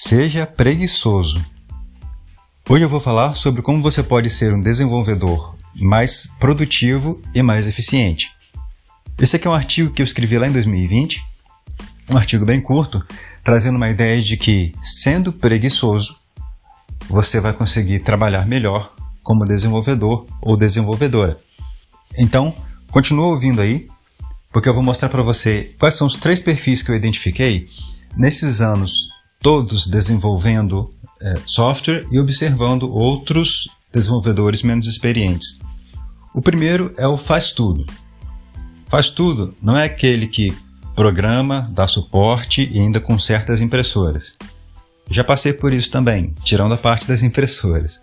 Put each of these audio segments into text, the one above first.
Seja preguiçoso. Hoje eu vou falar sobre como você pode ser um desenvolvedor mais produtivo e mais eficiente. Esse aqui é um artigo que eu escrevi lá em 2020, um artigo bem curto, trazendo uma ideia de que, sendo preguiçoso, você vai conseguir trabalhar melhor como desenvolvedor ou desenvolvedora. Então, continua ouvindo aí, porque eu vou mostrar para você quais são os três perfis que eu identifiquei nesses anos todos desenvolvendo é, software e observando outros desenvolvedores menos experientes. O primeiro é o faz tudo. Faz tudo não é aquele que programa, dá suporte e ainda conserta as impressoras. Já passei por isso também, tirando a parte das impressoras.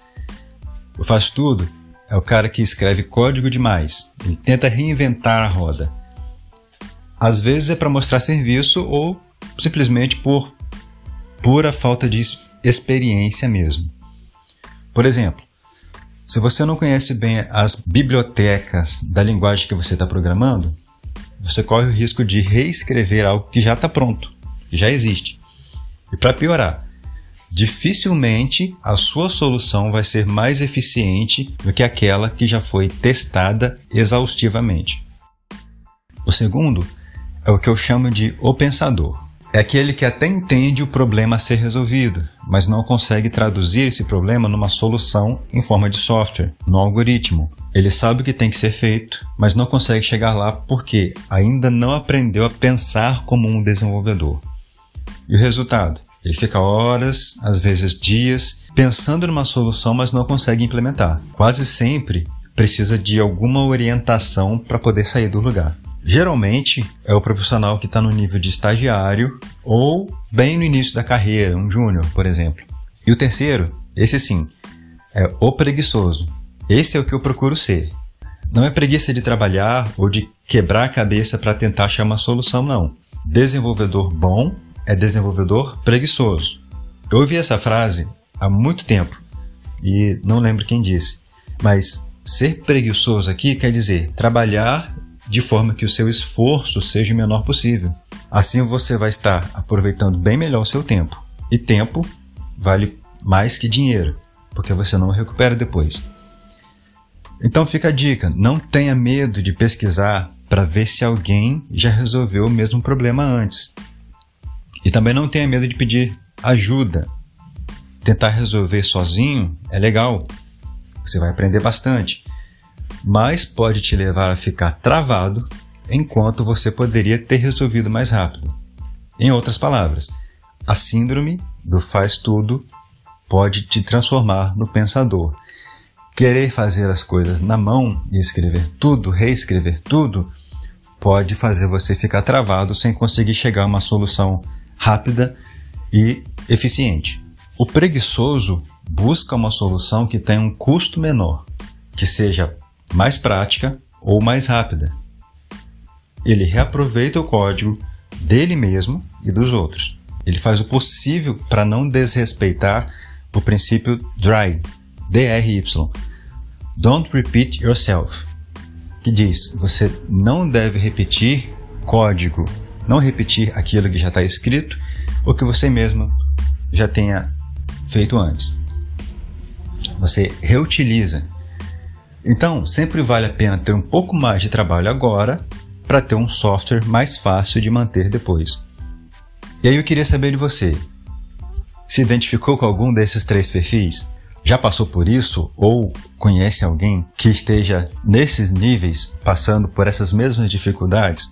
O faz tudo é o cara que escreve código demais, ele tenta reinventar a roda. Às vezes é para mostrar serviço ou simplesmente por pura falta de experiência mesmo. Por exemplo, se você não conhece bem as bibliotecas da linguagem que você está programando, você corre o risco de reescrever algo que já está pronto, que já existe. E para piorar, dificilmente a sua solução vai ser mais eficiente do que aquela que já foi testada exaustivamente. O segundo é o que eu chamo de o pensador. É aquele que até entende o problema a ser resolvido, mas não consegue traduzir esse problema numa solução em forma de software, no algoritmo. Ele sabe o que tem que ser feito, mas não consegue chegar lá porque ainda não aprendeu a pensar como um desenvolvedor. E o resultado? Ele fica horas, às vezes dias, pensando numa solução, mas não consegue implementar. Quase sempre precisa de alguma orientação para poder sair do lugar. Geralmente é o profissional que está no nível de estagiário ou bem no início da carreira, um júnior, por exemplo. E o terceiro, esse sim, é o preguiçoso. Esse é o que eu procuro ser. Não é preguiça de trabalhar ou de quebrar a cabeça para tentar achar uma solução, não. Desenvolvedor bom é desenvolvedor preguiçoso. Eu ouvi essa frase há muito tempo e não lembro quem disse, mas ser preguiçoso aqui quer dizer trabalhar de forma que o seu esforço seja o menor possível. Assim você vai estar aproveitando bem melhor o seu tempo. E tempo vale mais que dinheiro, porque você não recupera depois. Então fica a dica: não tenha medo de pesquisar para ver se alguém já resolveu o mesmo problema antes. E também não tenha medo de pedir ajuda. Tentar resolver sozinho é legal, você vai aprender bastante mas pode te levar a ficar travado enquanto você poderia ter resolvido mais rápido. Em outras palavras, a síndrome do faz tudo pode te transformar no pensador. Querer fazer as coisas na mão e escrever tudo, reescrever tudo, pode fazer você ficar travado sem conseguir chegar a uma solução rápida e eficiente. O preguiçoso busca uma solução que tenha um custo menor, que seja mais prática ou mais rápida. Ele reaproveita o código dele mesmo e dos outros. Ele faz o possível para não desrespeitar o princípio DRY, D-R-Y, Don't Repeat Yourself, que diz: você não deve repetir código, não repetir aquilo que já está escrito ou que você mesmo já tenha feito antes. Você reutiliza então, sempre vale a pena ter um pouco mais de trabalho agora para ter um software mais fácil de manter depois. E aí eu queria saber de você: se identificou com algum desses três perfis? Já passou por isso ou conhece alguém que esteja nesses níveis, passando por essas mesmas dificuldades?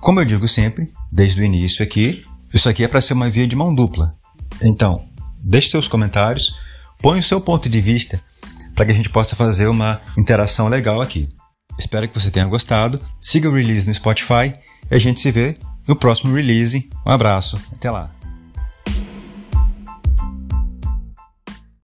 Como eu digo sempre, desde o início aqui, isso aqui é para ser uma via de mão dupla. Então, deixe seus comentários, põe o seu ponto de vista para que a gente possa fazer uma interação legal aqui. Espero que você tenha gostado. Siga o release no Spotify e a gente se vê no próximo release. Um abraço, até lá.